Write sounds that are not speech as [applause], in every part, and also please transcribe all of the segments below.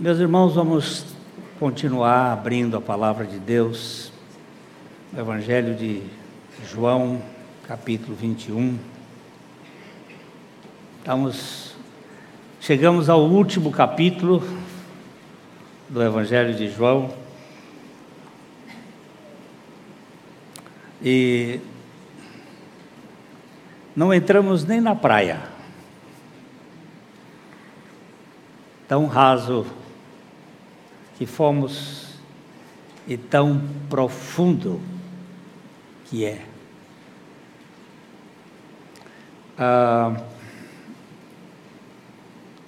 Meus irmãos, vamos continuar abrindo a palavra de Deus, o Evangelho de João, capítulo 21. Estamos, chegamos ao último capítulo do Evangelho de João. E não entramos nem na praia. Tão raso que fomos e tão profundo que é. Ah,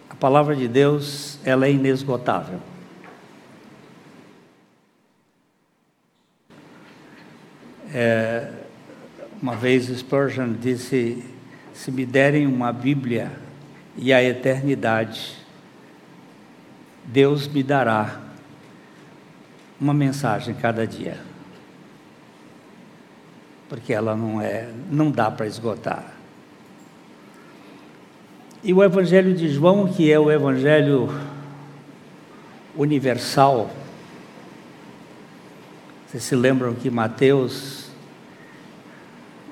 a palavra de Deus, ela é inesgotável. É, uma vez Spurgeon disse: se me derem uma Bíblia e a eternidade, Deus me dará uma mensagem cada dia. Porque ela não é, não dá para esgotar. E o Evangelho de João, que é o Evangelho universal, vocês se lembram que Mateus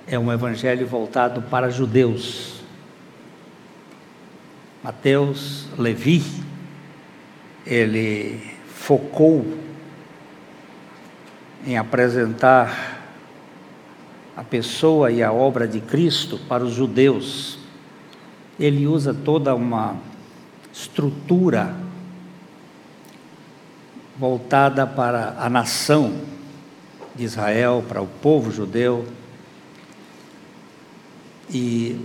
é um evangelho voltado para judeus. Mateus Levi, ele focou em apresentar a pessoa e a obra de Cristo para os judeus. Ele usa toda uma estrutura voltada para a nação de Israel, para o povo judeu. E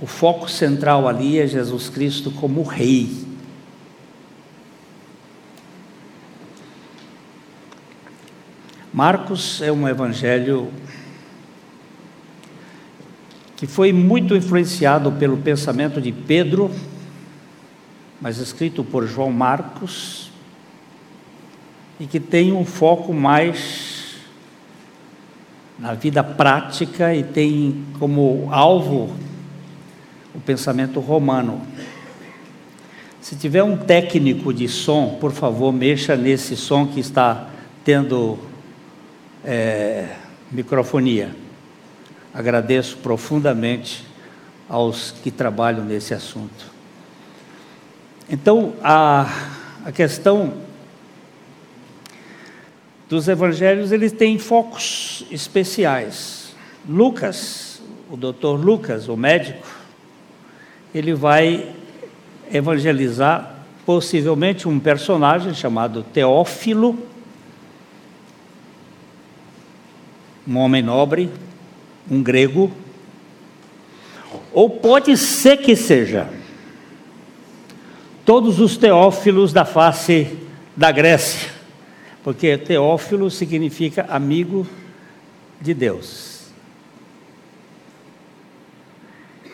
o foco central ali é Jesus Cristo como Rei. Marcos é um evangelho que foi muito influenciado pelo pensamento de Pedro, mas escrito por João Marcos, e que tem um foco mais na vida prática e tem como alvo o pensamento romano. Se tiver um técnico de som, por favor, mexa nesse som que está tendo é, microfonia. Agradeço profundamente aos que trabalham nesse assunto. Então, a, a questão dos evangelhos, eles têm focos especiais. Lucas, o doutor Lucas, o médico, ele vai evangelizar possivelmente um personagem chamado Teófilo, um homem nobre, um grego, ou pode ser que seja todos os teófilos da face da Grécia, porque teófilo significa amigo de Deus.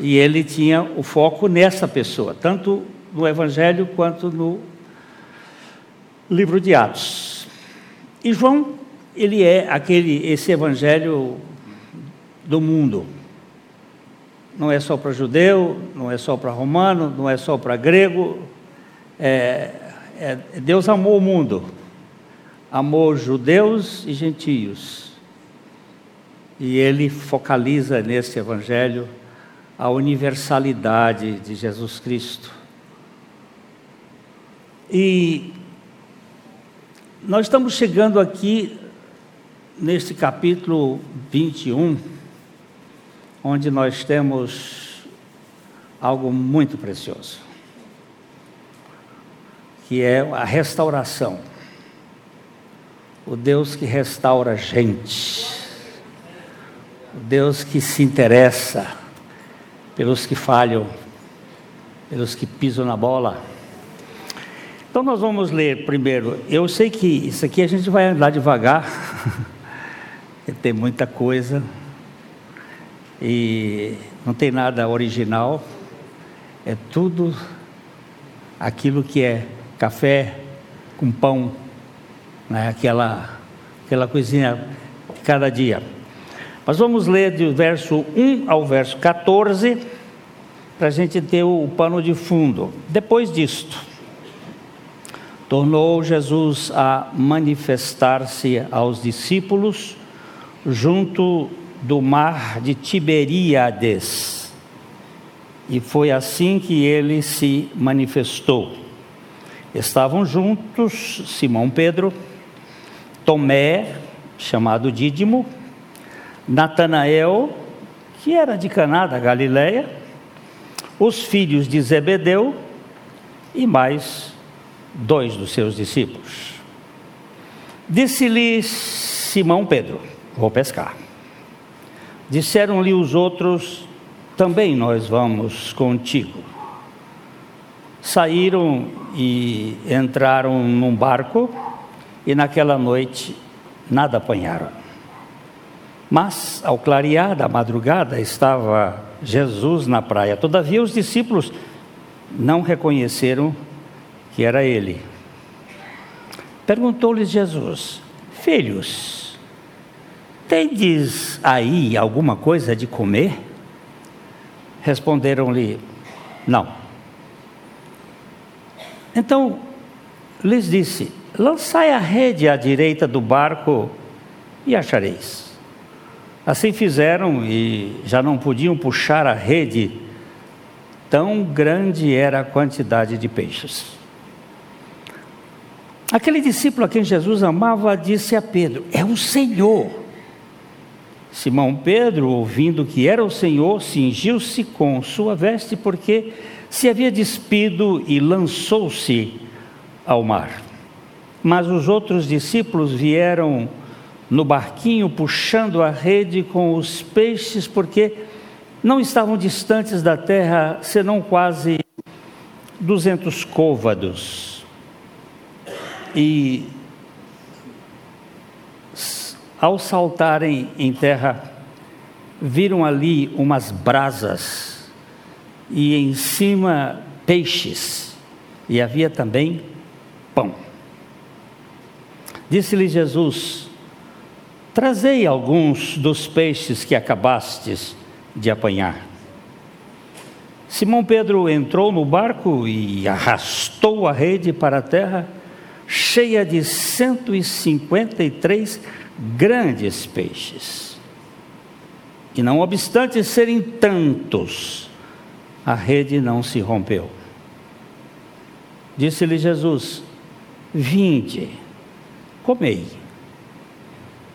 E ele tinha o foco nessa pessoa, tanto no Evangelho quanto no livro de Atos. E João ele é aquele esse evangelho do mundo. Não é só para judeu, não é só para romano, não é só para grego. É, é, Deus amou o mundo, amou judeus e gentios. E ele focaliza nesse evangelho a universalidade de Jesus Cristo. E nós estamos chegando aqui neste capítulo 21, onde nós temos algo muito precioso, que é a restauração. O Deus que restaura a gente, o Deus que se interessa pelos que falham, pelos que pisam na bola. Então nós vamos ler primeiro. Eu sei que isso aqui a gente vai andar devagar. [laughs] [laughs] tem muita coisa e não tem nada original, é tudo aquilo que é café com pão, né? aquela, aquela coisinha de cada dia. Mas vamos ler do verso 1 ao verso 14, para a gente ter o pano de fundo. Depois disto, tornou Jesus a manifestar-se aos discípulos junto do mar de Tiberíades. E foi assim que ele se manifestou. Estavam juntos Simão Pedro, Tomé, chamado Dídimo, Natanael, que era de Caná da Galileia, os filhos de Zebedeu e mais dois dos seus discípulos. Disse-lhe Simão Pedro: Vou pescar. Disseram-lhe os outros: Também nós vamos contigo. Saíram e entraram num barco, e naquela noite nada apanharam. Mas, ao clarear da madrugada, estava Jesus na praia. Todavia, os discípulos não reconheceram que era ele. Perguntou-lhes Jesus: Filhos, tendes aí alguma coisa de comer? Responderam-lhe: Não. Então lhes disse: Lançai a rede à direita do barco e achareis. Assim fizeram e já não podiam puxar a rede, tão grande era a quantidade de peixes. Aquele discípulo a quem Jesus amava disse a Pedro: É o Senhor. Simão Pedro, ouvindo que era o Senhor, cingiu-se com sua veste, porque se havia despido e lançou-se ao mar. Mas os outros discípulos vieram no barquinho puxando a rede com os peixes, porque não estavam distantes da terra, senão quase 200 côvados. E ao saltarem em terra, viram ali umas brasas e em cima peixes, e havia também pão. Disse-lhe Jesus: Trazei alguns dos peixes que acabastes de apanhar. Simão Pedro entrou no barco e arrastou a rede para a terra, cheia de 153 grandes peixes. E não obstante serem tantos, a rede não se rompeu. Disse-lhe Jesus: Vinde, comei.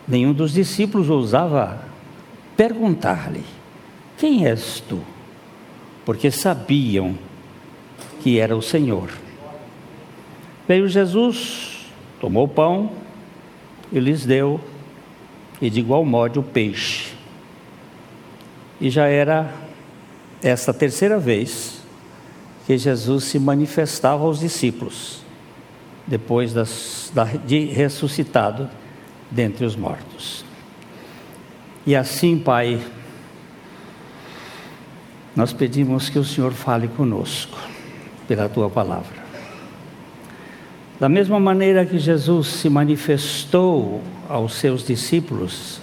Nenhum dos discípulos ousava perguntar-lhe: Quem és tu? Porque sabiam que era o Senhor. Veio Jesus, tomou o pão e lhes deu, e de igual modo o peixe. E já era esta terceira vez que Jesus se manifestava aos discípulos, depois das, de ressuscitado dentre os mortos. E assim, Pai, nós pedimos que o Senhor fale conosco pela tua palavra. Da mesma maneira que Jesus se manifestou aos seus discípulos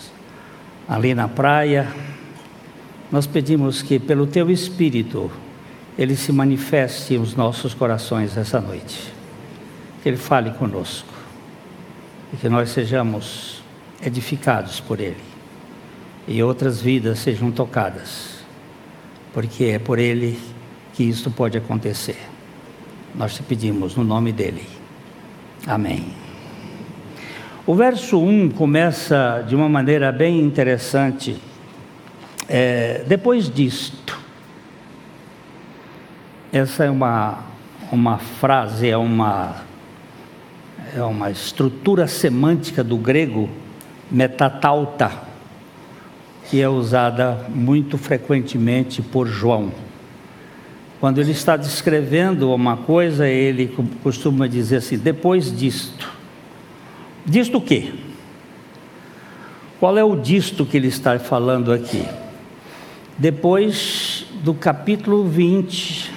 ali na praia, nós pedimos que pelo teu Espírito ele se manifeste nos nossos corações essa noite. Que ele fale conosco e que nós sejamos edificados por Ele e outras vidas sejam tocadas, porque é por Ele que isto pode acontecer. Nós te pedimos no nome dEle. Amém. O verso 1 começa de uma maneira bem interessante. É, depois disto, essa é uma, uma frase, é uma é uma estrutura semântica do grego metatauta, que é usada muito frequentemente por João. Quando ele está descrevendo uma coisa, ele costuma dizer assim: depois disto. Disto o quê? Qual é o disto que ele está falando aqui? Depois do capítulo 20,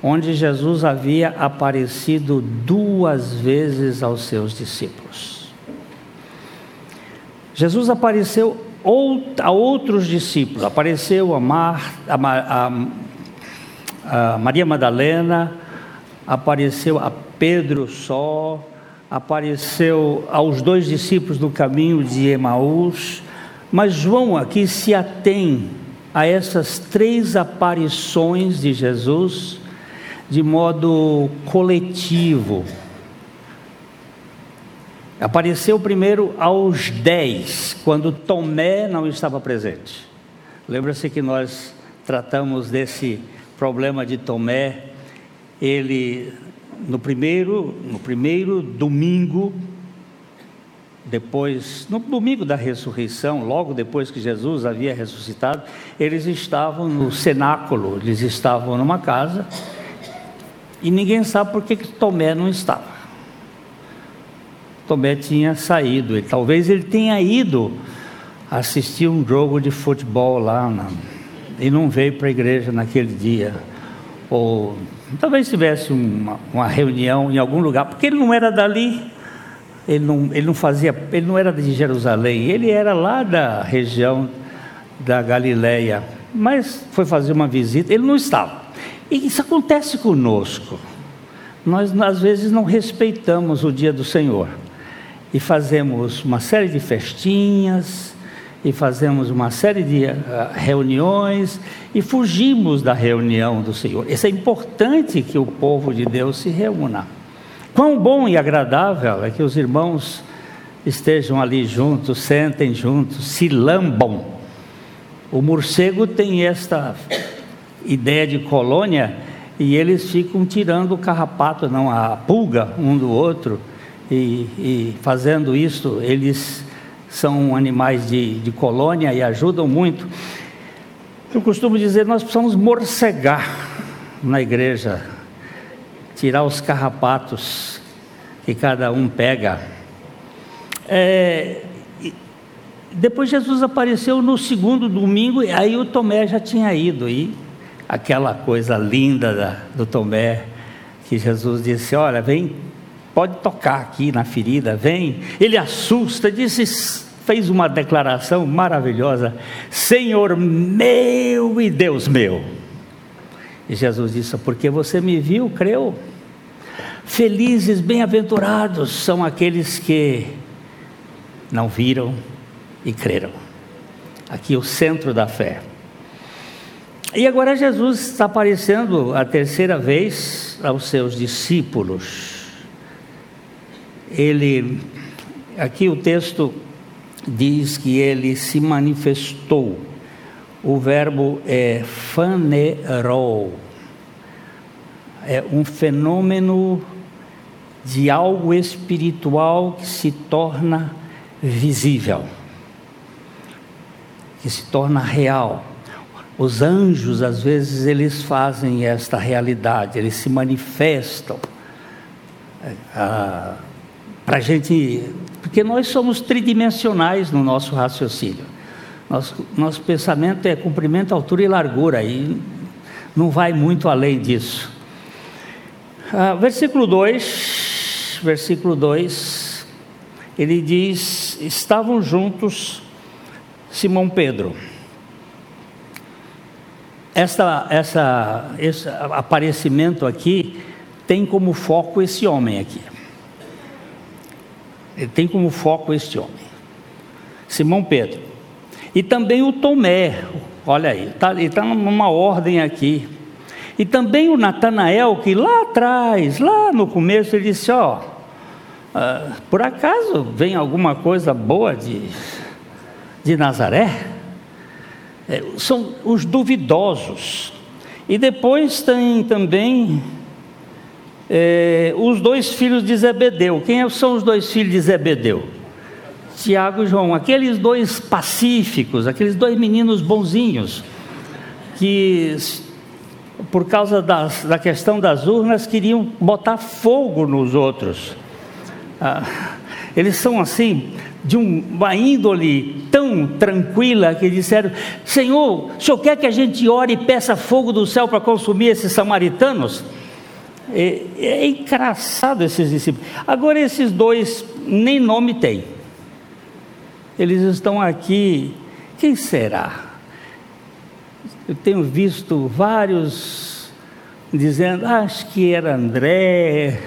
onde Jesus havia aparecido duas vezes aos seus discípulos. Jesus apareceu a outros discípulos, apareceu a, Mar, a, a, a Maria Madalena, apareceu a Pedro só, apareceu aos dois discípulos no caminho de Emaús, mas João aqui se atém a essas três aparições de Jesus de modo coletivo. Apareceu primeiro aos dez, quando Tomé não estava presente. Lembra-se que nós tratamos desse problema de Tomé. Ele no primeiro, no primeiro domingo depois, no domingo da ressurreição, logo depois que Jesus havia ressuscitado, eles estavam no cenáculo, eles estavam numa casa, e ninguém sabe por que, que Tomé não estava. Tomé tinha saído, e talvez ele tenha ido assistir um jogo de futebol lá, na, e não veio para a igreja naquele dia, ou talvez tivesse uma, uma reunião em algum lugar, porque ele não era dali, ele não, ele não fazia, ele não era de Jerusalém, ele era lá da região da Galileia, mas foi fazer uma visita, ele não estava. E isso acontece conosco. Nós às vezes não respeitamos o dia do Senhor. E fazemos uma série de festinhas e fazemos uma série de uh, reuniões e fugimos da reunião do Senhor. Isso é importante que o povo de Deus se reúna. Quão bom e agradável é que os irmãos estejam ali juntos, sentem juntos, se lambam. O morcego tem esta ideia de colônia e eles ficam tirando o carrapato, não a pulga um do outro e, e fazendo isso eles são animais de, de colônia e ajudam muito. Eu costumo dizer nós precisamos morcegar na igreja tirar os carrapatos que cada um pega. É, depois Jesus apareceu no segundo domingo, e aí o Tomé já tinha ido, e aquela coisa linda da, do Tomé, que Jesus disse: Olha, vem, pode tocar aqui na ferida, vem. Ele assusta, disse, fez uma declaração maravilhosa: Senhor meu e Deus meu. E Jesus disse: Porque você me viu, creu. Felizes, bem-aventurados são aqueles que não viram e creram. Aqui o centro da fé. E agora Jesus está aparecendo a terceira vez aos seus discípulos. Ele, aqui o texto diz que ele se manifestou. O verbo é fanerou. É um fenômeno de algo espiritual que se torna visível, que se torna real. Os anjos, às vezes, eles fazem esta realidade, eles se manifestam. Ah, Para a gente. Porque nós somos tridimensionais no nosso raciocínio. Nosso, nosso pensamento é comprimento, altura e largura, e não vai muito além disso. Ah, versículo 2 versículo 2, ele diz: Estavam juntos Simão Pedro. Essa, essa, esse aparecimento aqui tem como foco esse homem aqui. Ele tem como foco este homem, Simão Pedro. E também o Tomé, olha aí, tá, ele está numa ordem aqui. E também o Natanael, que lá atrás, lá no começo, ele disse: Ó, ah, por acaso vem alguma coisa boa de, de Nazaré? É, são os duvidosos. E depois tem também é, os dois filhos de Zebedeu. Quem são os dois filhos de Zebedeu? Tiago e João, aqueles dois pacíficos, aqueles dois meninos bonzinhos, que por causa das, da questão das urnas, queriam botar fogo nos outros. Ah, eles são assim, de uma índole tão tranquila, que disseram: Senhor, o senhor quer que a gente ore e peça fogo do céu para consumir esses samaritanos? É, é engraçado esses discípulos. Agora, esses dois nem nome têm. Eles estão aqui. Quem será? Eu tenho visto vários dizendo: ah, acho que era André,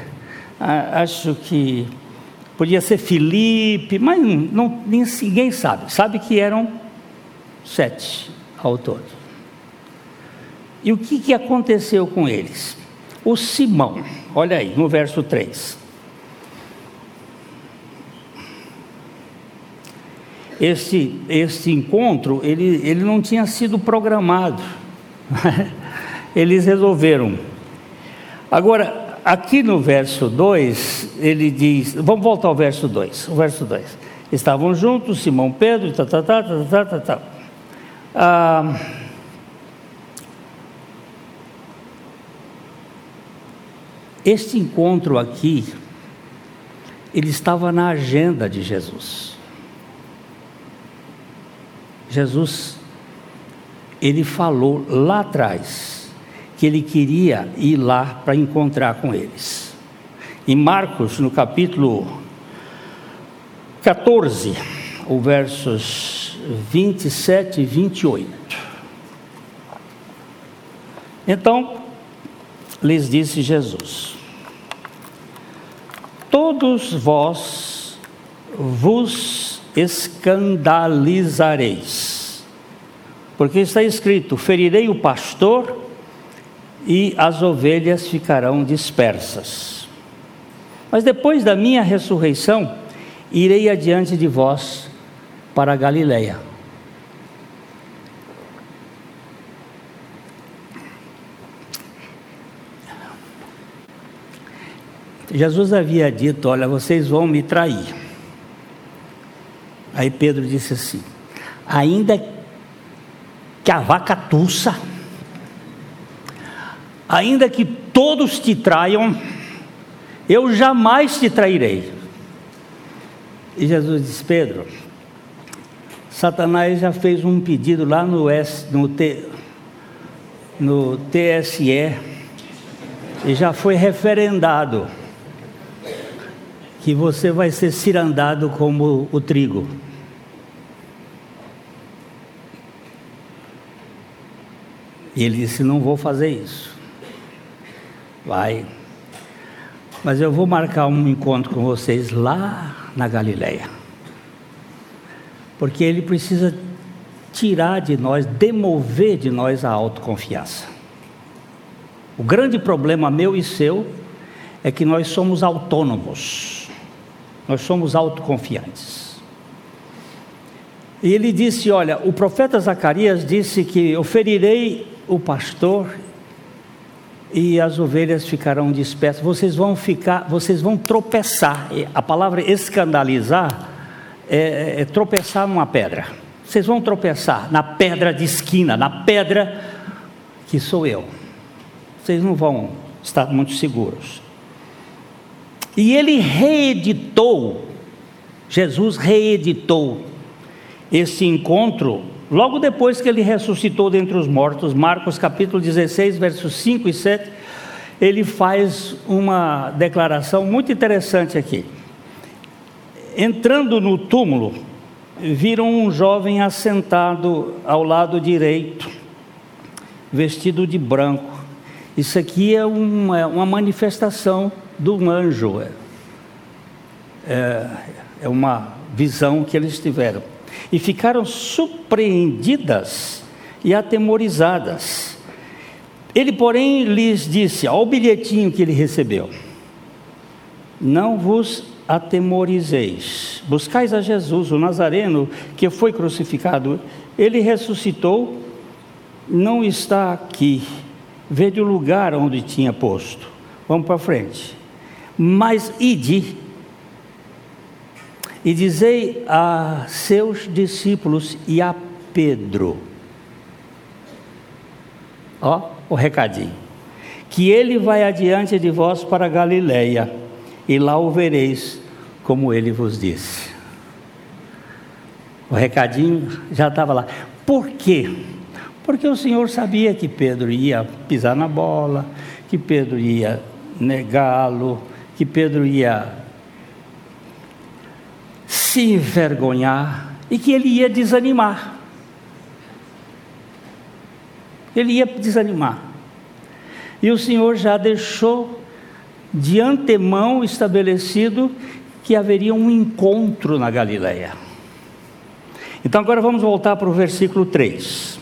ah, acho que podia ser Felipe, mas não, ninguém sabe. Sabe que eram sete autores. E o que, que aconteceu com eles? O Simão, olha aí, no verso 3. Este, este encontro, ele, ele não tinha sido programado. [laughs] Eles resolveram. Agora, aqui no verso 2, ele diz, vamos voltar ao verso 2, o verso 2. Estavam juntos, Simão Pedro, tá, tá, tá, tá, tá, tá, tá. Ah, este encontro aqui, ele estava na agenda de Jesus. Jesus, ele falou lá atrás que ele queria ir lá para encontrar com eles. Em Marcos, no capítulo 14, o versos 27 e 28. Então, lhes disse Jesus: Todos vós vos escandalizareis, porque está escrito: ferirei o pastor e as ovelhas ficarão dispersas. Mas depois da minha ressurreição, irei adiante de vós para a Galileia. Jesus havia dito: Olha, vocês vão me trair. Aí Pedro disse assim: Ainda que a vaca tussa, ainda que todos te traiam, eu jamais te trairei. E Jesus disse: Pedro, Satanás já fez um pedido lá no, S, no, T, no TSE e já foi referendado que você vai ser cirandado como o trigo. E ele disse: Não vou fazer isso. Vai. Mas eu vou marcar um encontro com vocês lá na Galileia. Porque ele precisa tirar de nós, demover de nós a autoconfiança. O grande problema meu e seu é que nós somos autônomos. Nós somos autoconfiantes. E ele disse: Olha, o profeta Zacarias disse que eu ferirei o pastor e as ovelhas ficarão dispersas. Vocês vão ficar, vocês vão tropeçar. A palavra escandalizar é, é tropeçar numa pedra. Vocês vão tropeçar na pedra de esquina, na pedra que sou eu. Vocês não vão estar muito seguros. E ele reeditou, Jesus reeditou esse encontro logo depois que ele ressuscitou dentre os mortos, Marcos capítulo 16, versos 5 e 7, ele faz uma declaração muito interessante aqui. Entrando no túmulo, viram um jovem assentado ao lado direito, vestido de branco. Isso aqui é uma, uma manifestação do anjo. É, é uma visão que eles tiveram. E ficaram surpreendidas e atemorizadas. Ele, porém, lhes disse, ao bilhetinho que ele recebeu: Não vos atemorizeis. Buscais a Jesus, o Nazareno, que foi crucificado. Ele ressuscitou, não está aqui. Vede o lugar onde tinha posto. Vamos para frente. Mas ide e dizei a seus discípulos e a Pedro, ó, o recadinho, que ele vai adiante de vós para Galiléia, e lá o vereis, como ele vos disse. O recadinho já estava lá. Por quê? Porque o Senhor sabia que Pedro ia pisar na bola, que Pedro ia negá-lo, que Pedro ia se envergonhar e que ele ia desanimar. Ele ia desanimar. E o Senhor já deixou de antemão estabelecido que haveria um encontro na Galileia. Então agora vamos voltar para o versículo 3.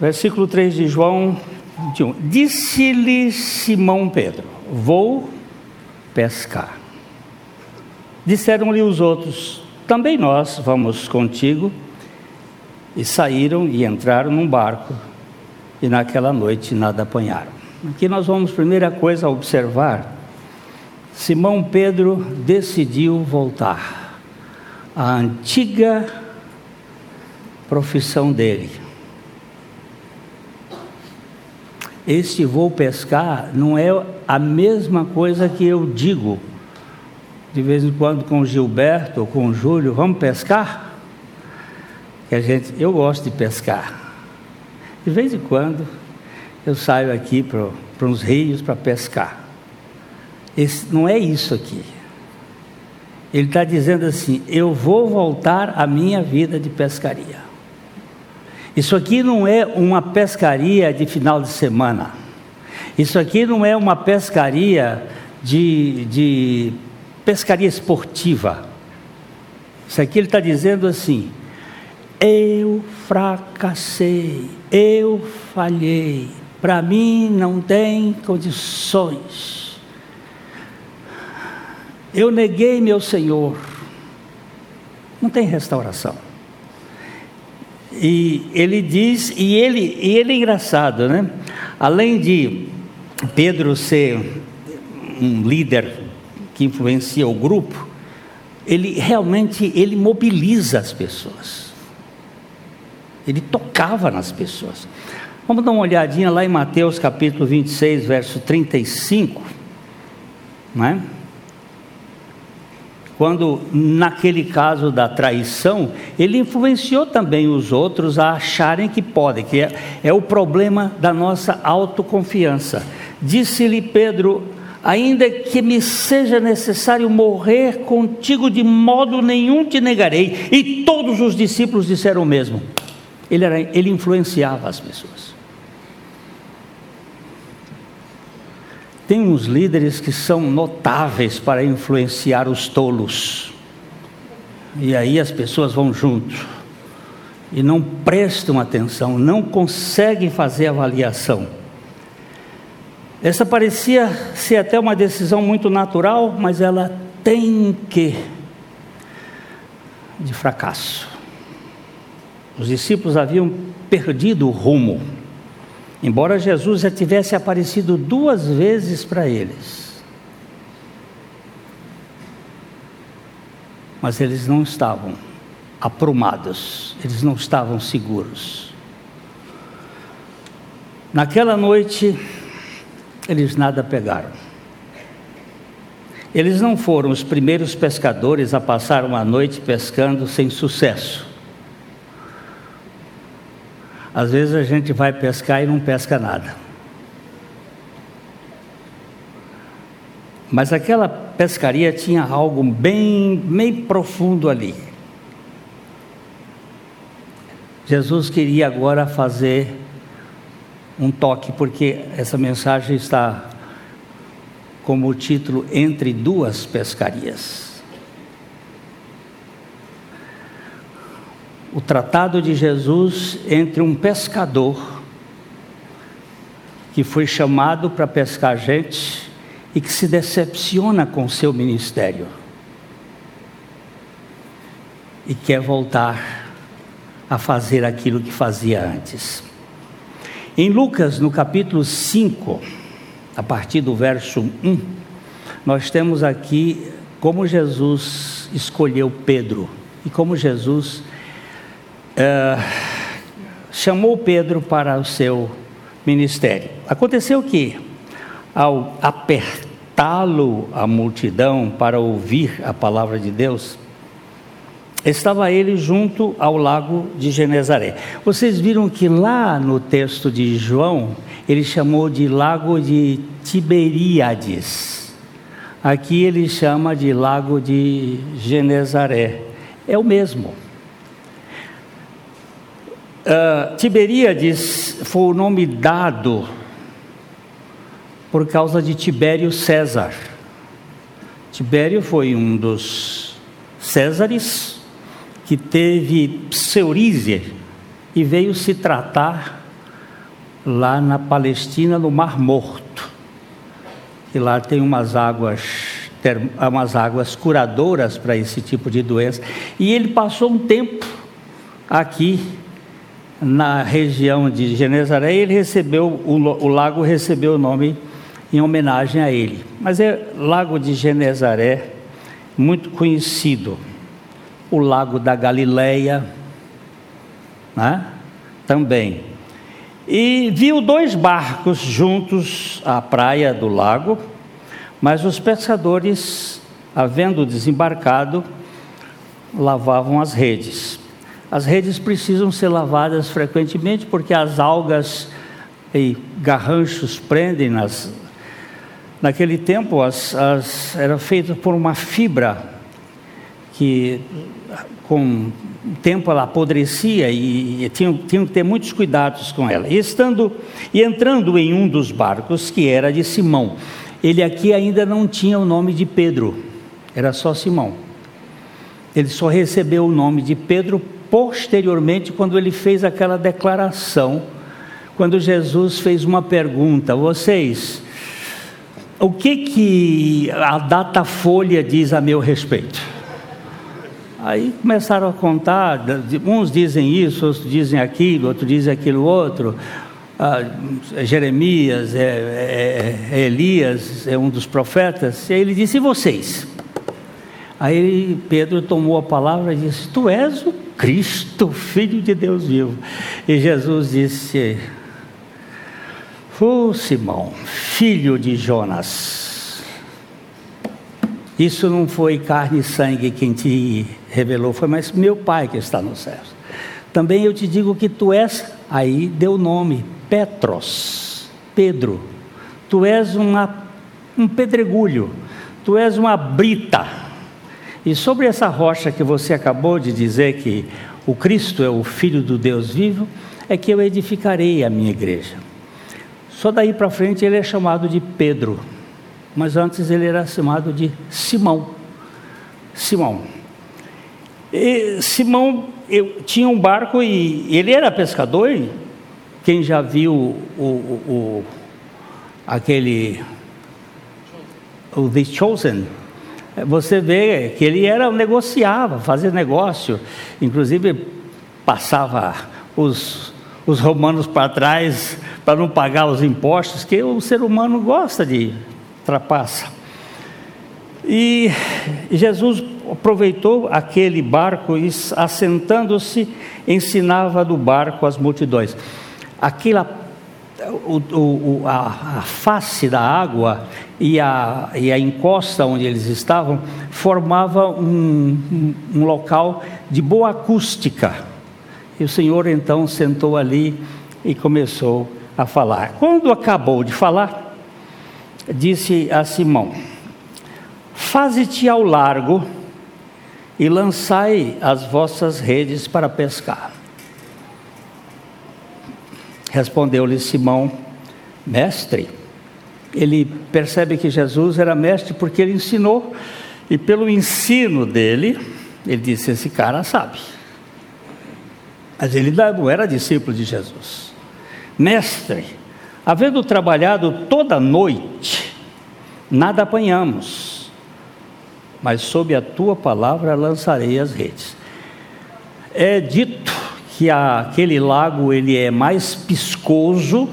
Versículo 3 de João 21. Disse-lhe Simão Pedro: Vou pescar. Disseram-lhe os outros: Também nós vamos contigo. E saíram e entraram num barco, e naquela noite nada apanharam. Aqui nós vamos, primeira coisa, observar: Simão Pedro decidiu voltar à antiga profissão dele. Este vou pescar não é a mesma coisa que eu digo de vez em quando com o Gilberto ou com o Júlio, vamos pescar? Que a gente, eu gosto de pescar. De vez em quando eu saio aqui para, uns rios para pescar. Esse, não é isso aqui. Ele está dizendo assim: eu vou voltar à minha vida de pescaria. Isso aqui não é uma pescaria de final de semana. Isso aqui não é uma pescaria de, de pescaria esportiva. Isso aqui ele está dizendo assim: eu fracassei, eu falhei, para mim não tem condições. Eu neguei meu Senhor, não tem restauração. E ele diz, e ele, e ele é engraçado, né? Além de Pedro ser um líder que influencia o grupo, ele realmente ele mobiliza as pessoas. Ele tocava nas pessoas. Vamos dar uma olhadinha lá em Mateus capítulo 26, verso 35, não é? Quando, naquele caso da traição, ele influenciou também os outros a acharem que podem, que é, é o problema da nossa autoconfiança. Disse-lhe Pedro ainda que me seja necessário morrer contigo, de modo nenhum te negarei. E todos os discípulos disseram o mesmo. Ele, era, ele influenciava as pessoas. Tem uns líderes que são notáveis para influenciar os tolos. E aí as pessoas vão junto. E não prestam atenção, não conseguem fazer avaliação essa parecia ser até uma decisão muito natural, mas ela tem que de fracasso. Os discípulos haviam perdido o rumo, embora Jesus já tivesse aparecido duas vezes para eles. Mas eles não estavam aprumados, eles não estavam seguros. Naquela noite, eles nada pegaram. Eles não foram os primeiros pescadores a passar uma noite pescando sem sucesso. Às vezes a gente vai pescar e não pesca nada. Mas aquela pescaria tinha algo bem, bem profundo ali. Jesus queria agora fazer um toque, porque essa mensagem está como título Entre Duas Pescarias. O tratado de Jesus entre um pescador que foi chamado para pescar gente e que se decepciona com seu ministério e quer voltar a fazer aquilo que fazia antes. Em Lucas, no capítulo 5, a partir do verso 1, nós temos aqui como Jesus escolheu Pedro e como Jesus é, chamou Pedro para o seu ministério. Aconteceu que, ao apertá-lo a multidão para ouvir a palavra de Deus, estava ele junto ao lago de Genezaré. Vocês viram que lá no texto de João, ele chamou de lago de Tiberíades. Aqui ele chama de lago de Genezaré. É o mesmo. Uh, Tiberíades foi o nome dado por causa de Tibério César. Tibério foi um dos Césares que teve pseuríase e veio se tratar lá na Palestina, no Mar Morto. E lá tem umas águas, umas águas curadoras para esse tipo de doença. E ele passou um tempo aqui na região de Genezaré, ele recebeu o, o lago recebeu o nome em homenagem a ele. Mas é Lago de Genezaré, muito conhecido. O Lago da Galileia, né? também. E viu dois barcos juntos à praia do lago, mas os pescadores, havendo desembarcado, lavavam as redes. As redes precisam ser lavadas frequentemente porque as algas e garranchos prendem nas, Naquele tempo, as, as, era feito por uma fibra que, com o tempo, ela apodrecia e, e tinham, tinham que ter muitos cuidados com ela. E, estando, e entrando em um dos barcos, que era de Simão, ele aqui ainda não tinha o nome de Pedro, era só Simão. Ele só recebeu o nome de Pedro posteriormente, quando ele fez aquela declaração, quando Jesus fez uma pergunta: Vocês o que que a data folha diz a meu respeito? Aí começaram a contar, uns dizem isso, outros dizem aquilo, outros dizem aquilo outro. Ah, Jeremias, é, é, é, Elias é um dos profetas, e aí ele disse: E vocês? Aí Pedro tomou a palavra e disse: Tu és o Cristo, filho de Deus vivo. E Jesus disse: Oh, Simão, filho de Jonas, isso não foi carne e sangue quem te revelou, foi mais meu Pai que está nos céus. Também eu te digo que tu és, aí deu nome, Petros, Pedro, tu és uma, um pedregulho, tu és uma brita. E sobre essa rocha que você acabou de dizer que o Cristo é o Filho do Deus vivo, é que eu edificarei a minha igreja. Só daí para frente ele é chamado de Pedro, mas antes ele era chamado de Simão. Simão. E Simão eu, tinha um barco e ele era pescador. E quem já viu o, o, o aquele o The Chosen, você vê que ele era negociava, fazia negócio, inclusive passava os, os romanos para trás para não pagar os impostos, que o ser humano gosta de trapaça. E Jesus aproveitou aquele barco e, assentando-se, ensinava do barco as multidões. Aquela, o, o, a, a, face da água e a, e a encosta onde eles estavam formava um, um, um local de boa acústica. E o Senhor então sentou ali e começou a a falar. Quando acabou de falar, disse a Simão: Faze-te ao largo e lançai as vossas redes para pescar. Respondeu-lhe Simão: Mestre, ele percebe que Jesus era mestre porque ele ensinou, e pelo ensino dele, ele disse: Esse cara sabe. Mas ele não era discípulo de Jesus. Mestre, havendo trabalhado toda noite, nada apanhamos, mas sob a tua palavra lançarei as redes. É dito que aquele lago ele é mais piscoso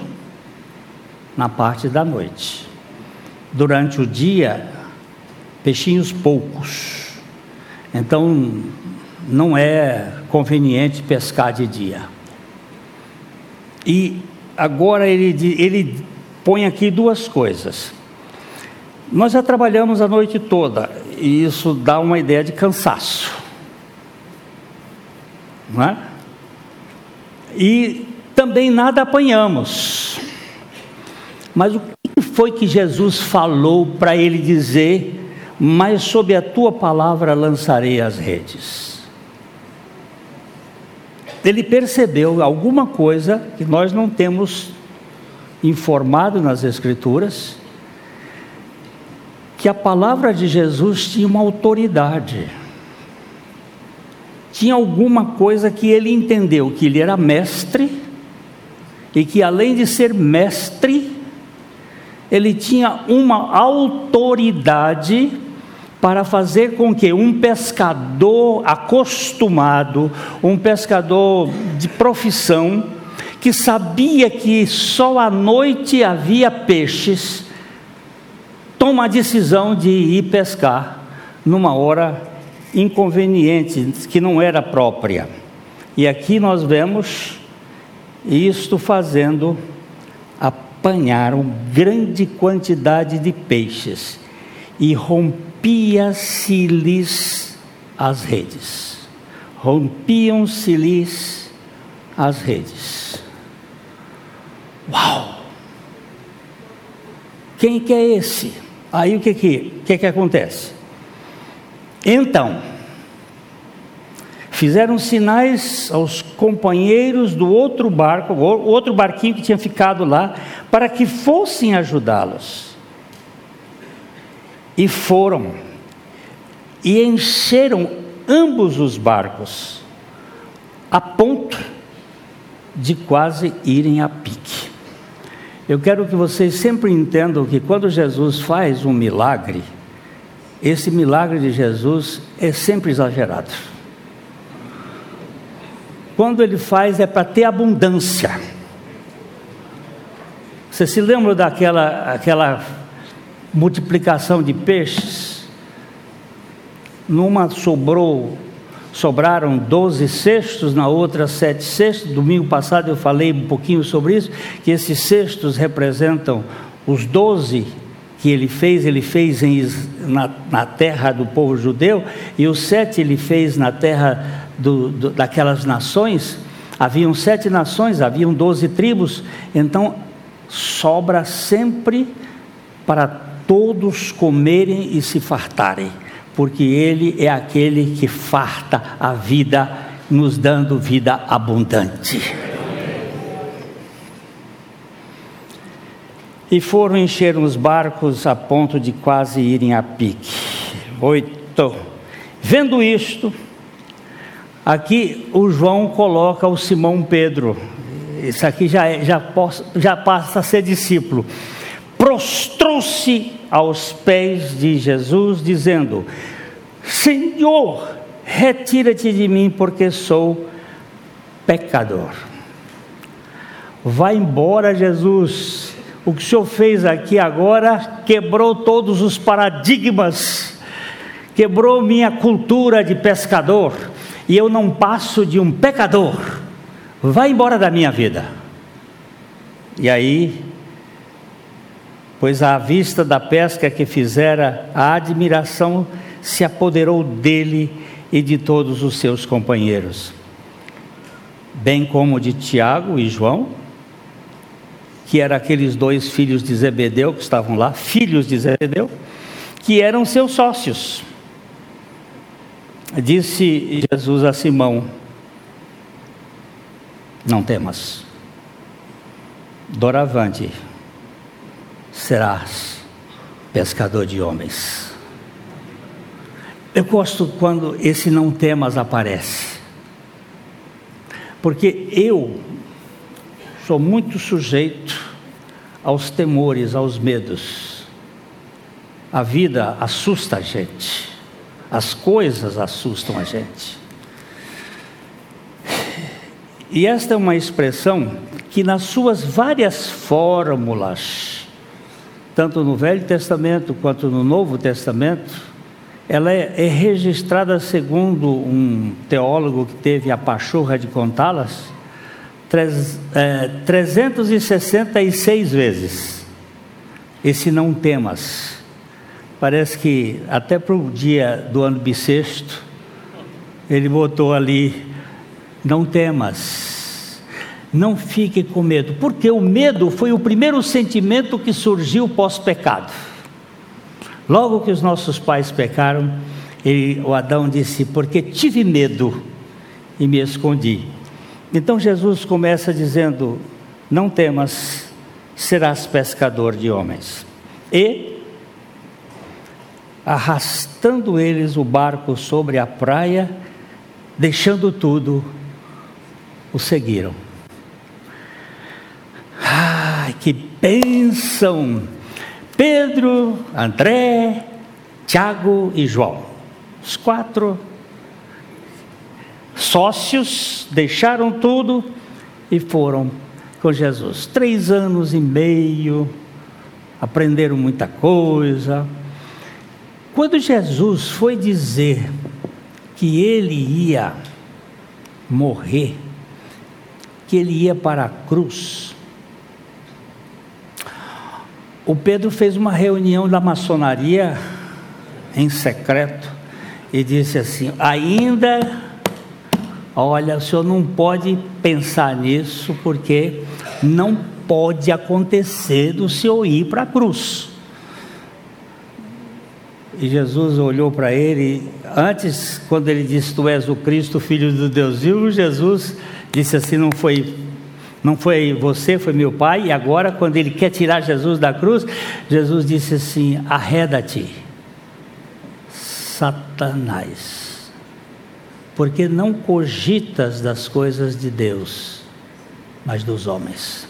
na parte da noite. Durante o dia, peixinhos poucos. Então, não é conveniente pescar de dia. E agora ele, ele põe aqui duas coisas. Nós já trabalhamos a noite toda e isso dá uma ideia de cansaço. Não é? E também nada apanhamos. Mas o que foi que Jesus falou para ele dizer: Mas sob a tua palavra lançarei as redes? ele percebeu alguma coisa que nós não temos informado nas Escrituras, que a palavra de Jesus tinha uma autoridade. Tinha alguma coisa que ele entendeu, que ele era mestre, e que além de ser mestre, ele tinha uma autoridade para fazer com que um pescador acostumado, um pescador de profissão, que sabia que só à noite havia peixes, toma a decisão de ir pescar numa hora inconveniente, que não era própria. E aqui nós vemos isto fazendo apanhar uma grande quantidade de peixes e rompia-se-lhes as redes. Rompiam-se-lhes as redes. Uau! Quem que é esse? Aí o que que, que, que acontece? Então, fizeram sinais aos companheiros do outro barco, outro barquinho que tinha ficado lá, para que fossem ajudá-los. E foram, e encheram ambos os barcos, a ponto de quase irem a pique. Eu quero que vocês sempre entendam que quando Jesus faz um milagre, esse milagre de Jesus é sempre exagerado. Quando ele faz é para ter abundância. Você se lembra daquela aquela multiplicação de peixes. Numa sobrou, sobraram 12 cestos, na outra sete cestos. Domingo passado eu falei um pouquinho sobre isso, que esses cestos representam os 12 que ele fez, ele fez em, na, na, terra do povo judeu, e os sete ele fez na terra do, do, daquelas nações. Haviam sete nações, haviam doze tribos, então sobra sempre para todos comerem e se fartarem, porque Ele é aquele que farta a vida, nos dando vida abundante. E foram encher os barcos a ponto de quase irem a pique. Oito. Vendo isto, aqui o João coloca o Simão Pedro. Isso aqui já, é, já, já passa a ser discípulo. Prostrou-se aos pés de Jesus, dizendo: Senhor, retira-te de mim, porque sou pecador. Vai embora, Jesus. O que o Senhor fez aqui agora quebrou todos os paradigmas, quebrou minha cultura de pescador, e eu não passo de um pecador. Vai embora da minha vida. E aí pois à vista da pesca que fizera, a admiração se apoderou dele e de todos os seus companheiros, bem como de Tiago e João, que eram aqueles dois filhos de Zebedeu que estavam lá, filhos de Zebedeu, que eram seus sócios. Disse Jesus a Simão: Não temas, doravante serás pescador de homens. Eu gosto quando esse não temas aparece, porque eu sou muito sujeito aos temores, aos medos. A vida assusta a gente, as coisas assustam a gente. E esta é uma expressão que, nas suas várias fórmulas, tanto no Velho Testamento quanto no Novo Testamento, ela é, é registrada segundo um teólogo que teve a pachorra de contá-las, é, 366 vezes. Esse não temas. Parece que até para o dia do ano bissexto, ele botou ali, não temas não fique com medo, porque o medo foi o primeiro sentimento que surgiu pós-pecado. Logo que os nossos pais pecaram, ele, o Adão disse: Porque tive medo e me escondi. Então Jesus começa dizendo: Não temas, serás pescador de homens. E, arrastando eles o barco sobre a praia, deixando tudo, o seguiram. Ai, que bênção! Pedro, André, Tiago e João, os quatro sócios, deixaram tudo e foram com Jesus. Três anos e meio, aprenderam muita coisa. Quando Jesus foi dizer que ele ia morrer, que ele ia para a cruz, o Pedro fez uma reunião da maçonaria em secreto e disse assim: ainda, olha, o senhor não pode pensar nisso, porque não pode acontecer do senhor ir para a cruz. E Jesus olhou para ele, antes, quando ele disse: Tu és o Cristo, filho do Deus vivo, Jesus disse assim: Não foi não foi você, foi meu pai. E agora, quando ele quer tirar Jesus da cruz, Jesus disse assim: Arreda-te, Satanás, porque não cogitas das coisas de Deus, mas dos homens.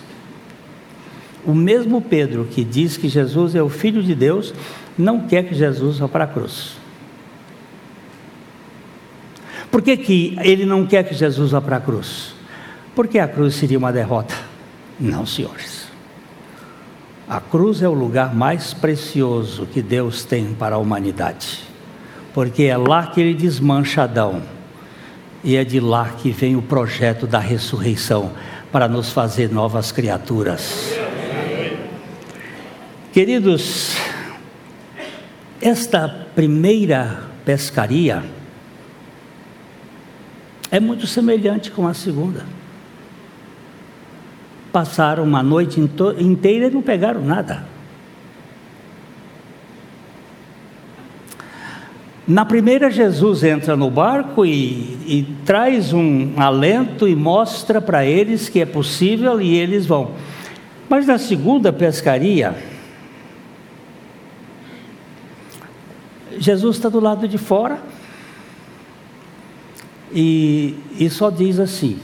O mesmo Pedro que diz que Jesus é o Filho de Deus, não quer que Jesus vá para a cruz. Por que, que ele não quer que Jesus vá para a cruz? Porque a cruz seria uma derrota. Não, senhores. A cruz é o lugar mais precioso que Deus tem para a humanidade. Porque é lá que ele desmancha Adão. E é de lá que vem o projeto da ressurreição para nos fazer novas criaturas. Queridos, esta primeira pescaria é muito semelhante com a segunda passaram uma noite inteira e não pegaram nada. Na primeira, Jesus entra no barco e, e traz um alento e mostra para eles que é possível e eles vão. Mas na segunda pescaria, Jesus está do lado de fora e, e só diz assim: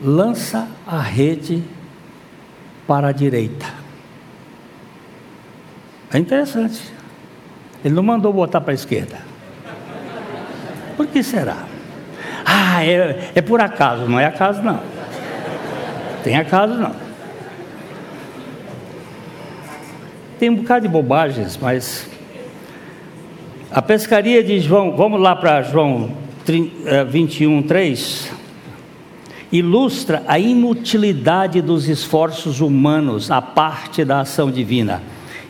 lança a rede para a direita. É interessante. Ele não mandou botar para a esquerda. Por que será? Ah, é, é por acaso, não é acaso não. Tem acaso não. Tem um bocado de bobagens, mas a pescaria de João, vamos lá para João 21, 3 ilustra a inutilidade dos esforços humanos à parte da ação divina,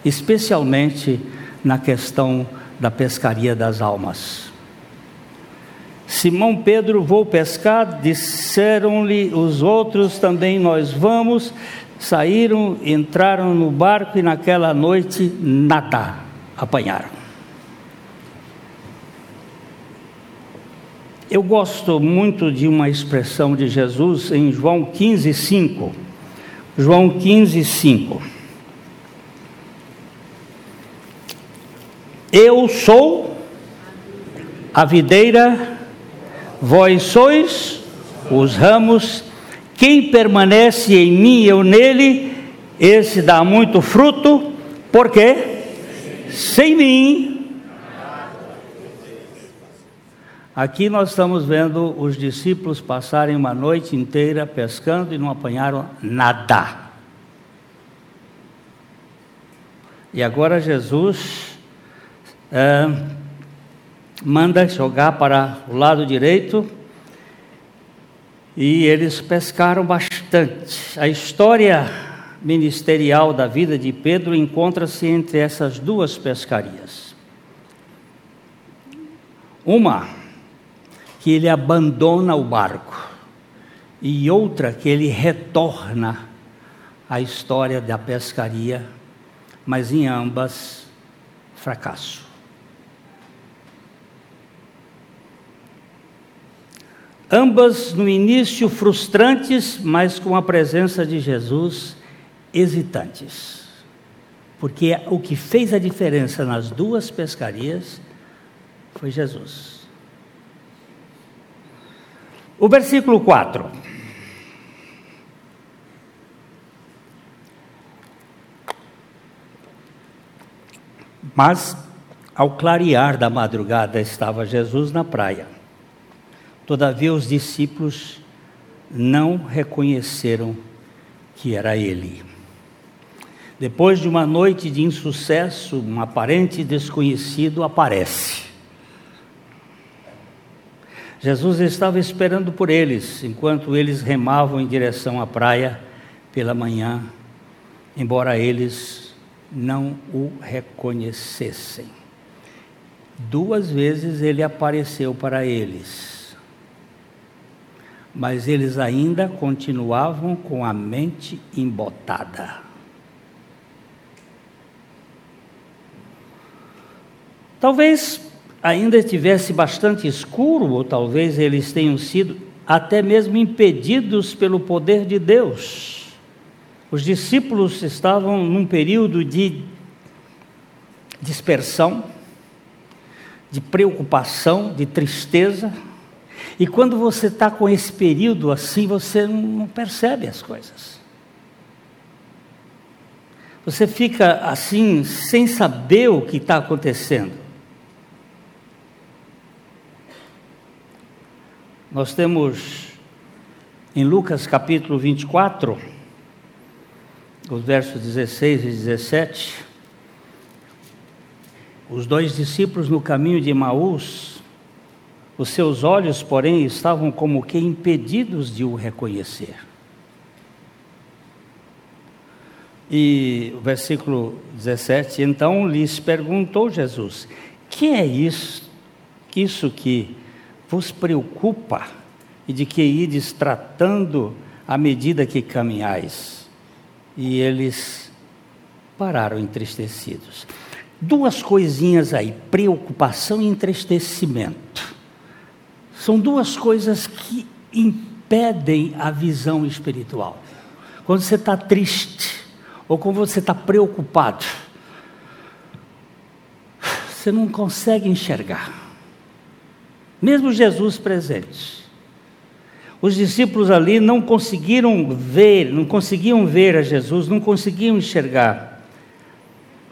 especialmente na questão da pescaria das almas. Simão Pedro, vou pescar, disseram-lhe os outros também, nós vamos. Saíram, entraram no barco e naquela noite nada apanharam. Eu gosto muito de uma expressão de Jesus em João 15, 5. João 15, 5. Eu sou a videira, vós sois os ramos, quem permanece em mim e eu nele, esse dá muito fruto, porque sem mim. Aqui nós estamos vendo os discípulos passarem uma noite inteira pescando e não apanharam nada. E agora Jesus é, manda jogar para o lado direito e eles pescaram bastante. A história ministerial da vida de Pedro encontra-se entre essas duas pescarias. Uma que ele abandona o barco, e outra que ele retorna à história da pescaria, mas em ambas, fracasso. Ambas no início frustrantes, mas com a presença de Jesus hesitantes. Porque o que fez a diferença nas duas pescarias foi Jesus. O versículo 4. Mas, ao clarear da madrugada, estava Jesus na praia. Todavia, os discípulos não reconheceram que era ele. Depois de uma noite de insucesso, um aparente desconhecido aparece. Jesus estava esperando por eles, enquanto eles remavam em direção à praia pela manhã, embora eles não o reconhecessem. Duas vezes ele apareceu para eles, mas eles ainda continuavam com a mente embotada. Talvez ainda estivesse bastante escuro, ou talvez eles tenham sido até mesmo impedidos pelo poder de Deus. Os discípulos estavam num período de dispersão, de preocupação, de tristeza. E quando você está com esse período assim, você não percebe as coisas. Você fica assim, sem saber o que está acontecendo. Nós temos em Lucas capítulo 24, os versos 16 e 17, os dois discípulos no caminho de Emaús, os seus olhos, porém, estavam como que impedidos de o reconhecer. E o versículo 17, então lhes perguntou Jesus: Que é isso, isso que vos preocupa e de que ides tratando à medida que caminhais. E eles pararam entristecidos. Duas coisinhas aí, preocupação e entristecimento. São duas coisas que impedem a visão espiritual. Quando você está triste, ou quando você está preocupado, você não consegue enxergar mesmo Jesus presente. Os discípulos ali não conseguiram ver, não conseguiam ver a Jesus, não conseguiam enxergar.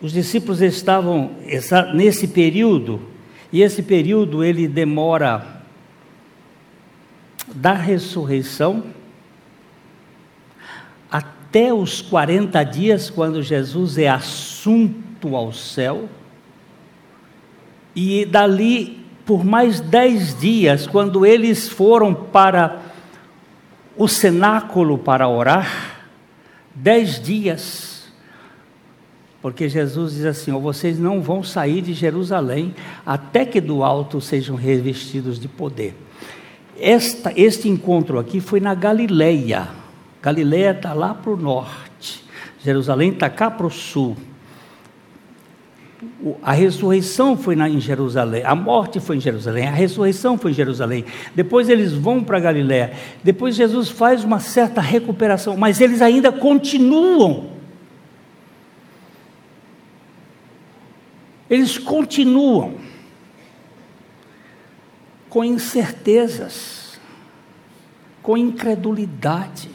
Os discípulos estavam nesse período, e esse período ele demora da ressurreição até os 40 dias, quando Jesus é assunto ao céu, e dali por mais dez dias, quando eles foram para o cenáculo para orar, dez dias, porque Jesus diz assim: vocês não vão sair de Jerusalém até que do alto sejam revestidos de poder. Esta, este encontro aqui foi na Galileia. Galileia está lá para o norte, Jerusalém está cá para o sul a ressurreição foi na, em Jerusalém, a morte foi em Jerusalém, a ressurreição foi em Jerusalém. Depois eles vão para Galiléia. Depois Jesus faz uma certa recuperação, mas eles ainda continuam. Eles continuam com incertezas, com incredulidade.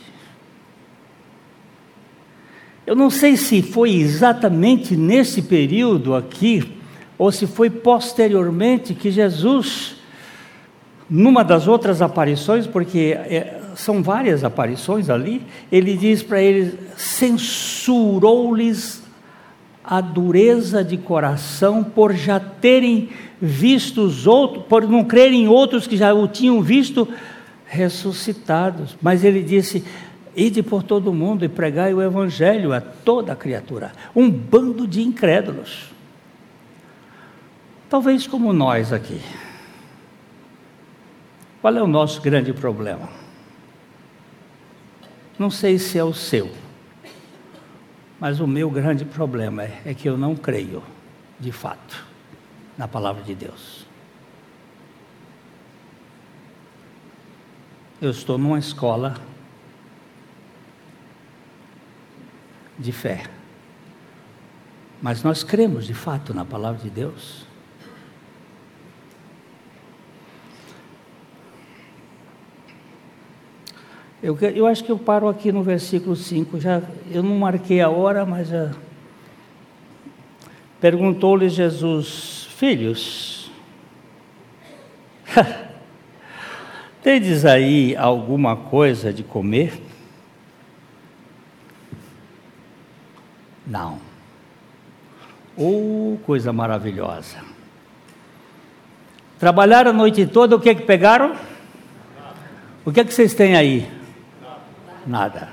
Eu não sei se foi exatamente nesse período aqui, ou se foi posteriormente que Jesus, numa das outras aparições, porque é, são várias aparições ali, ele diz para eles: censurou-lhes a dureza de coração por já terem visto os outros, por não crerem outros que já o tinham visto ressuscitados. Mas ele disse: Ide por todo o mundo e pregai o evangelho a toda criatura. Um bando de incrédulos. Talvez como nós aqui. Qual é o nosso grande problema? Não sei se é o seu, mas o meu grande problema é, é que eu não creio, de fato, na palavra de Deus. eu estou numa escola de fé. Mas nós cremos de fato na palavra de Deus. Eu, eu acho que eu paro aqui no versículo 5. Já, eu não marquei a hora, mas já. Perguntou-lhe Jesus, filhos, [laughs] tendes aí alguma coisa de comer? Não. Oh, coisa maravilhosa. Trabalharam a noite toda, o que é que pegaram? O que é que vocês têm aí? Nada.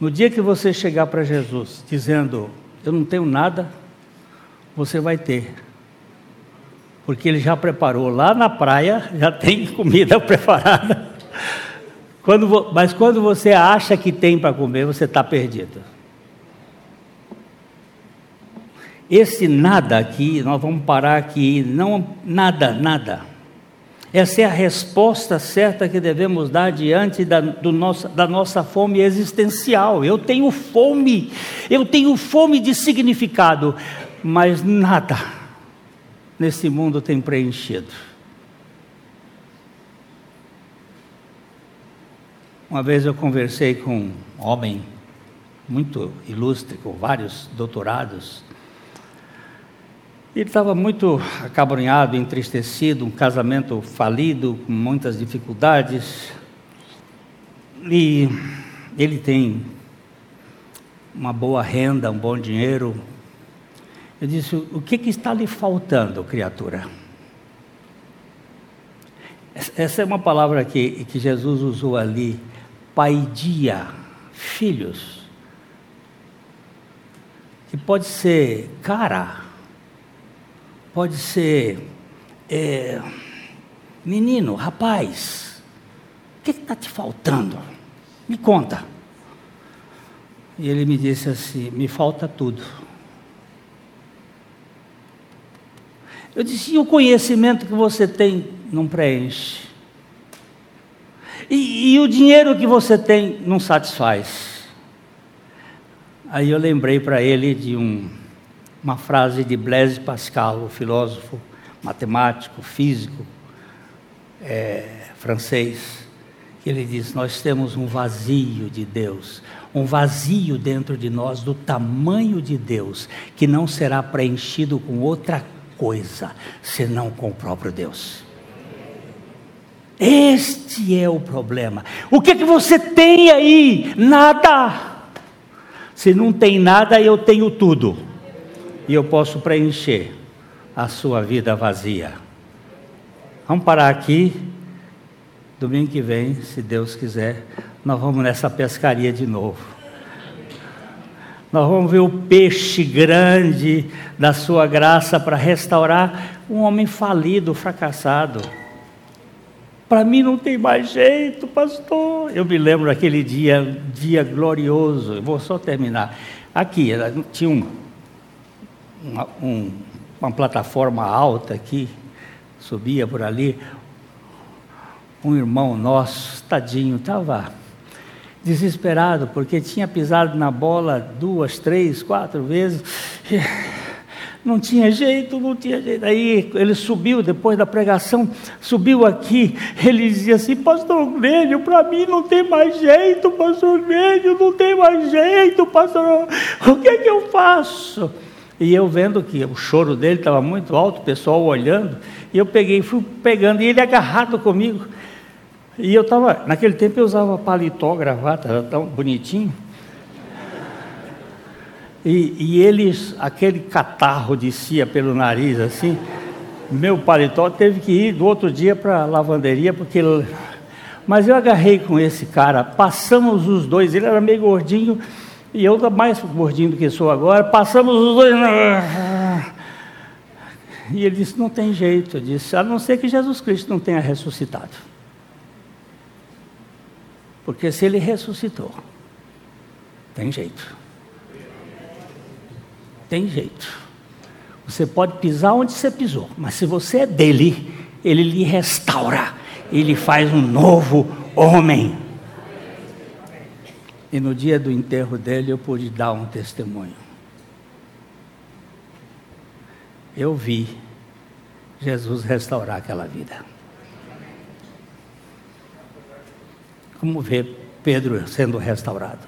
No dia que você chegar para Jesus dizendo, eu não tenho nada, você vai ter. Porque ele já preparou lá na praia, já tem [laughs] comida preparada. Quando, mas quando você acha que tem para comer, você está perdido. Esse nada aqui, nós vamos parar aqui, não nada, nada. Essa é a resposta certa que devemos dar diante da, nossa, da nossa fome existencial. Eu tenho fome, eu tenho fome de significado, mas nada nesse mundo tem preenchido. Uma vez eu conversei com um homem muito ilustre, com vários doutorados, ele estava muito acabrunhado, entristecido, um casamento falido, com muitas dificuldades. E ele tem uma boa renda, um bom dinheiro. Eu disse: O que, que está lhe faltando, criatura? Essa é uma palavra que, que Jesus usou ali, paidia, filhos. Que pode ser cara pode ser é, menino, rapaz, o que está te faltando? Me conta. E ele me disse assim: me falta tudo. Eu disse: e o conhecimento que você tem não preenche? E, e o dinheiro que você tem não satisfaz? Aí eu lembrei para ele de um uma frase de Blaise Pascal, o filósofo matemático, físico, é, francês, que ele diz: Nós temos um vazio de Deus, um vazio dentro de nós do tamanho de Deus, que não será preenchido com outra coisa, senão com o próprio Deus. Este é o problema. O que, que você tem aí? Nada. Se não tem nada, eu tenho tudo e eu posso preencher a sua vida vazia. Vamos parar aqui. Domingo que vem, se Deus quiser, nós vamos nessa pescaria de novo. Nós vamos ver o peixe grande da sua graça para restaurar um homem falido, fracassado. Para mim não tem mais jeito, pastor. Eu me lembro daquele dia, dia glorioso. Eu vou só terminar. Aqui, tinha um uma, um, uma plataforma alta aqui, subia por ali. Um irmão nosso, tadinho, estava desesperado porque tinha pisado na bola duas, três, quatro vezes. [laughs] Não tinha jeito, não tinha jeito. Aí ele subiu depois da pregação, subiu aqui. Ele dizia assim: Pastor Glênio, para mim não tem mais jeito, Pastor Glênio, não tem mais jeito, Pastor. O que é que eu faço? E eu vendo que o choro dele estava muito alto, o pessoal olhando, e eu peguei, fui pegando, e ele agarrado comigo. E eu estava, naquele tempo eu usava paletó, gravata, era tão bonitinho. E, e eles, aquele catarro descia pelo nariz assim, meu paletó teve que ir do outro dia para a lavanderia, porque. Mas eu agarrei com esse cara, passamos os dois, ele era meio gordinho, e eu mais gordinho do que sou agora, passamos os dois. E ele disse: Não tem jeito. Eu disse: A não ser que Jesus Cristo não tenha ressuscitado. Porque se ele ressuscitou, tem jeito. Tem jeito. Você pode pisar onde você pisou, mas se você é dele, ele lhe restaura, ele faz um novo homem. E no dia do enterro dele eu pude dar um testemunho. Eu vi Jesus restaurar aquela vida. Como ver Pedro sendo restaurado.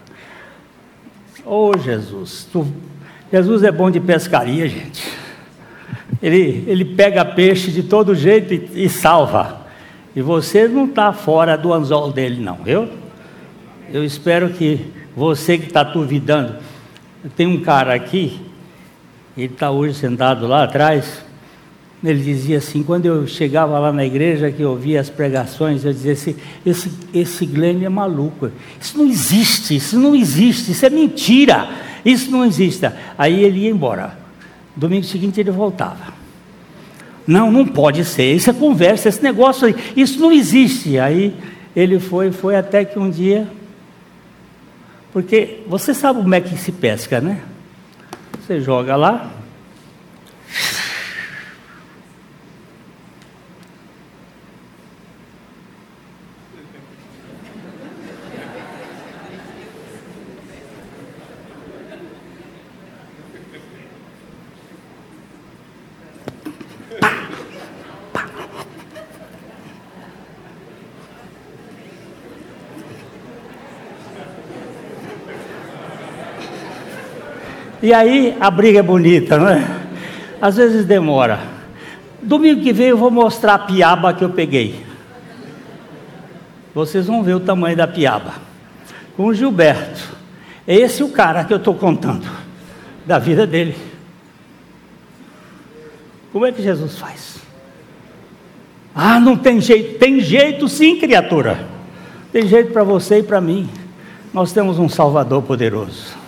Oh Jesus, tu, Jesus é bom de pescaria, gente. Ele, ele pega peixe de todo jeito e, e salva. E você não está fora do anzol dele, não, viu? Eu espero que você que está duvidando. Tem um cara aqui, ele está hoje sentado lá atrás. Ele dizia assim, quando eu chegava lá na igreja, que eu ouvia as pregações, eu dizia assim, esse, esse Glenn é maluco, isso não existe, isso não existe, isso é mentira, isso não existe. Aí ele ia embora. Domingo seguinte ele voltava. Não, não pode ser, isso é conversa, esse negócio aí, isso não existe. Aí ele foi, foi até que um dia, porque você sabe como é que se pesca, né? Você joga lá, E aí a briga é bonita, não é? Às vezes demora. Domingo que vem eu vou mostrar a piaba que eu peguei. Vocês vão ver o tamanho da piaba. Com o Gilberto. É esse o cara que eu estou contando. Da vida dele. Como é que Jesus faz? Ah, não tem jeito. Tem jeito sim, criatura. Tem jeito para você e para mim. Nós temos um Salvador poderoso.